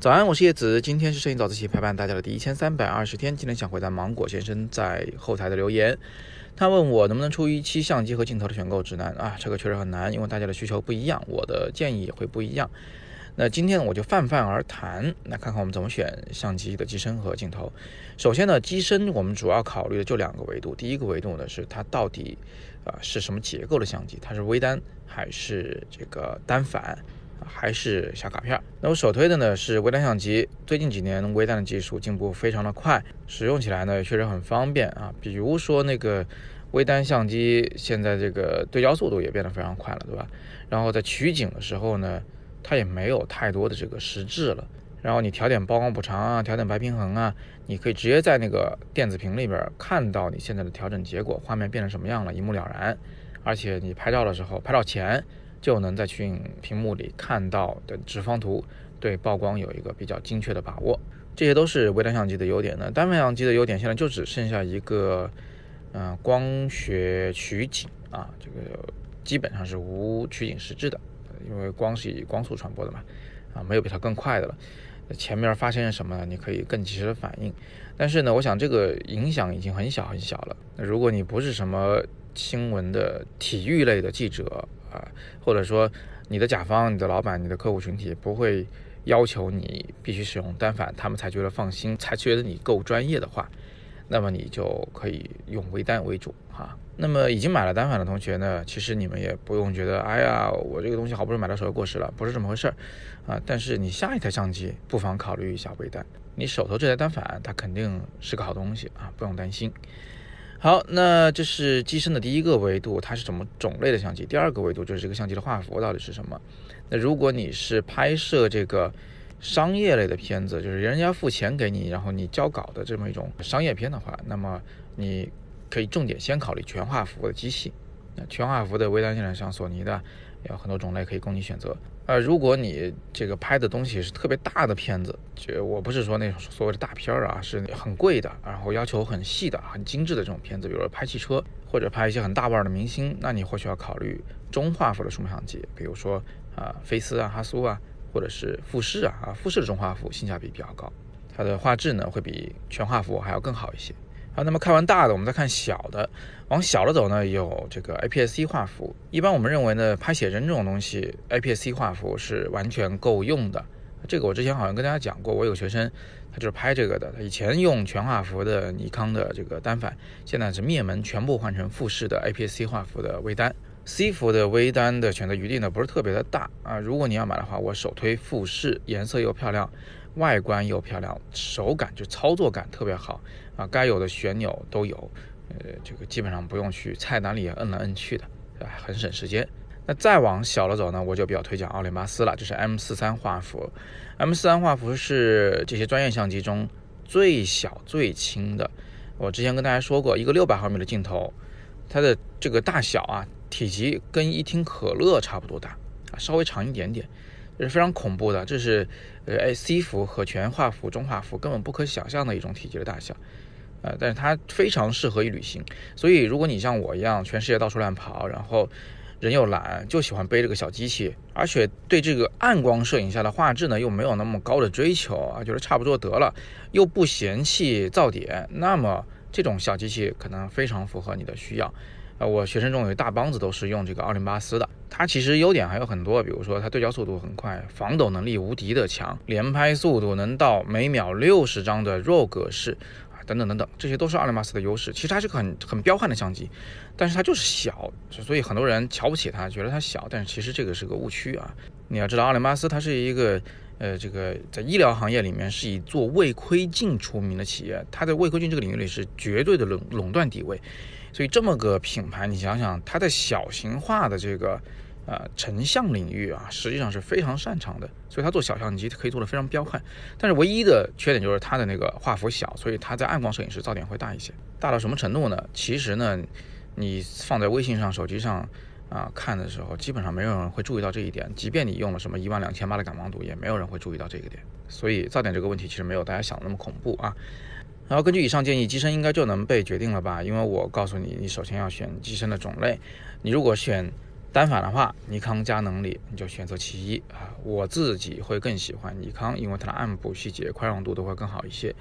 早安，我是叶子。今天是摄影早自习陪伴大家的第一千三百二十天。今天想回答芒果先生在后台的留言，他问我能不能出一期相机和镜头的选购指南啊？这个确实很难，因为大家的需求不一样，我的建议也会不一样。那今天我就泛泛而谈，来看看我们怎么选相机的机身和镜头。首先呢，机身我们主要考虑的就两个维度，第一个维度呢是它到底啊是什么结构的相机，它是微单还是这个单反？还是小卡片。那我首推的呢是微单相机。最近几年微单的技术进步非常的快，使用起来呢也确实很方便啊。比如说那个微单相机，现在这个对焦速度也变得非常快了，对吧？然后在取景的时候呢，它也没有太多的这个实质了。然后你调点曝光补偿啊，调点白平衡啊，你可以直接在那个电子屏里边看到你现在的调整结果，画面变成什么样了，一目了然。而且你拍照的时候，拍照前。就能在取景屏幕里看到的直方图，对曝光有一个比较精确的把握。这些都是微单相机的优点呢。单反相机的优点现在就只剩下一个，嗯，光学取景啊，这个基本上是无取景实质的，因为光是以光速传播的嘛，啊，没有比它更快的了。前面发生了什么，你可以更及时的反应。但是呢，我想这个影响已经很小很小了。那如果你不是什么新闻的体育类的记者，啊，或者说你的甲方、你的老板、你的客户群体不会要求你必须使用单反，他们才觉得放心，才觉得你够专业的话，那么你就可以用微单为主哈。那么已经买了单反的同学呢，其实你们也不用觉得，哎呀，我这个东西好不容易买到手又过时了，不是这么回事儿啊。但是你下一台相机不妨考虑一下微单，你手头这台单反它肯定是个好东西啊，不用担心。好，那这是机身的第一个维度，它是什么种类的相机？第二个维度就是这个相机的画幅到底是什么？那如果你是拍摄这个商业类的片子，就是人家付钱给你，然后你交稿的这么一种商业片的话，那么你可以重点先考虑全画幅的机器。那全画幅的微单现在像索尼的。有很多种类可以供你选择。呃，如果你这个拍的东西是特别大的片子，就我不是说那种所谓的大片儿啊，是很贵的，然后要求很细的、很精致的这种片子，比如说拍汽车或者拍一些很大腕的明星，那你或许要考虑中画幅的数码相机，比如说啊，菲斯啊、哈苏啊，或者是富士啊，啊，富士的中画幅性价比比较高，它的画质呢会比全画幅还要更好一些。好，那么看完大的，我们再看小的。往小了走呢，有这个 APS-C 画幅。一般我们认为呢，拍写真这种东西，APS-C 画幅是完全够用的。这个我之前好像跟大家讲过，我有学生，他就是拍这个的。他以前用全画幅的尼康的这个单反，现在是灭门，全部换成富士的 APS-C 画幅的微单。C 幅的微单的选择余地呢，不是特别的大啊。如果你要买的话，我首推富士，颜色又漂亮。外观又漂亮，手感就操作感特别好啊，该有的旋钮都有，呃，这个基本上不用去菜单里摁来摁去的，啊，很省时间。那再往小了走呢，我就比较推荐奥林巴斯了，就是 M 四三画幅。M 四三画幅是这些专业相机中最小最轻的。我之前跟大家说过，一个六百毫米的镜头，它的这个大小啊，体积跟一听可乐差不多大啊，稍微长一点点。这是非常恐怖的，这是呃 C 幅和全画幅、中画幅根本不可想象的一种体积的大小，呃，但是它非常适合于旅行。所以如果你像我一样全世界到处乱跑，然后人又懒，就喜欢背这个小机器，而且对这个暗光摄影下的画质呢又没有那么高的追求啊，觉得差不多得了，又不嫌弃噪点，那么这种小机器可能非常符合你的需要。呃，我学生中有一大帮子都是用这个奥林巴斯的，它其实优点还有很多，比如说它对焦速度很快，防抖能力无敌的强，连拍速度能到每秒六十张的 RAW 格式啊，等等等等，这些都是奥林巴斯的优势。其实它是个很很彪悍的相机，但是它就是小，所以很多人瞧不起它，觉得它小，但是其实这个是个误区啊。你要知道，奥林巴斯它是一个呃，这个在医疗行业里面是以做胃窥镜出名的企业，它在胃窥镜这个领域里是绝对的垄垄断地位。所以这么个品牌，你想想，它在小型化的这个呃成像领域啊，实际上是非常擅长的。所以它做小相机可以做得非常彪悍，但是唯一的缺点就是它的那个画幅小，所以它在暗光摄影时噪点会大一些。大到什么程度呢？其实呢，你放在微信上、手机上啊看的时候，基本上没有人会注意到这一点。即便你用了什么一万两千八的感光度，也没有人会注意到这个点。所以噪点这个问题其实没有大家想的那么恐怖啊。然后根据以上建议，机身应该就能被决定了吧？因为我告诉你，你首先要选机身的种类。你如果选单反的话，尼康佳能里你就选择其一啊。我自己会更喜欢尼康，因为它的暗部细节宽容度都会更好一些。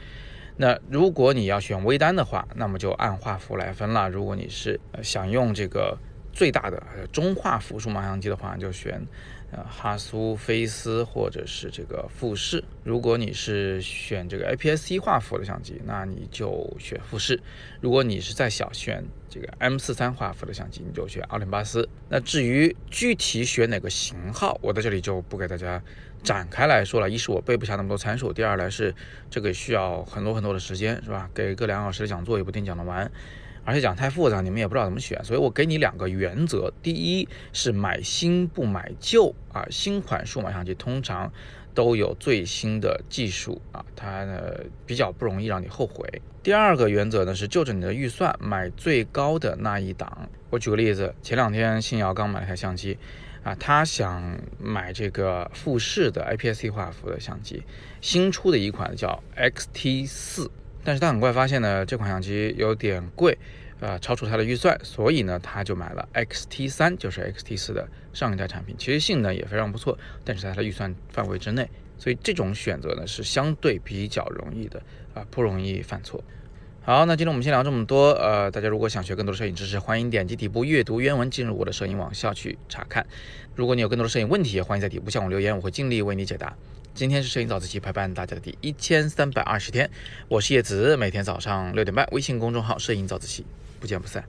那如果你要选微单的话，那么就按画幅来分了。如果你是想用这个最大的中画幅数码相机的话，就选。呃，哈苏、菲斯或者是这个富士。如果你是选这个 APS-C 画幅的相机，那你就选富士；如果你是再小选这个 M43 画幅的相机，你就选奥林巴斯。那至于具体选哪个型号，我在这里就不给大家展开来说了。一是我背不下那么多参数，第二来是这个需要很多很多的时间，是吧？给个两小时的讲座也不一定讲得完。而且讲太复杂，你们也不知道怎么选，所以我给你两个原则：第一是买新不买旧啊，新款数码相机通常都有最新的技术啊，它呢比较不容易让你后悔。第二个原则呢是就着你的预算买最高的那一档。我举个例子，前两天信瑶刚买了台相机啊，他想买这个富士的 APS-C 画幅的相机，新出的一款叫 XT 四。但是他很快发现呢，这款相机有点贵，呃，超出他的预算，所以呢，他就买了 XT 三，就是 XT 四的上一代产品。其实性能也非常不错，但是在他的预算范围之内，所以这种选择呢是相对比较容易的，啊，不容易犯错。好，那今天我们先聊这么多，呃，大家如果想学更多的摄影知识，欢迎点击底部阅读原文进入我的摄影网校去查看。如果你有更多的摄影问题，也欢迎在底部向我留言，我会尽力为你解答。今天是摄影早自习陪伴大家的第一千三百二十天，我是叶子，每天早上六点半，微信公众号“摄影早自习”，不见不散。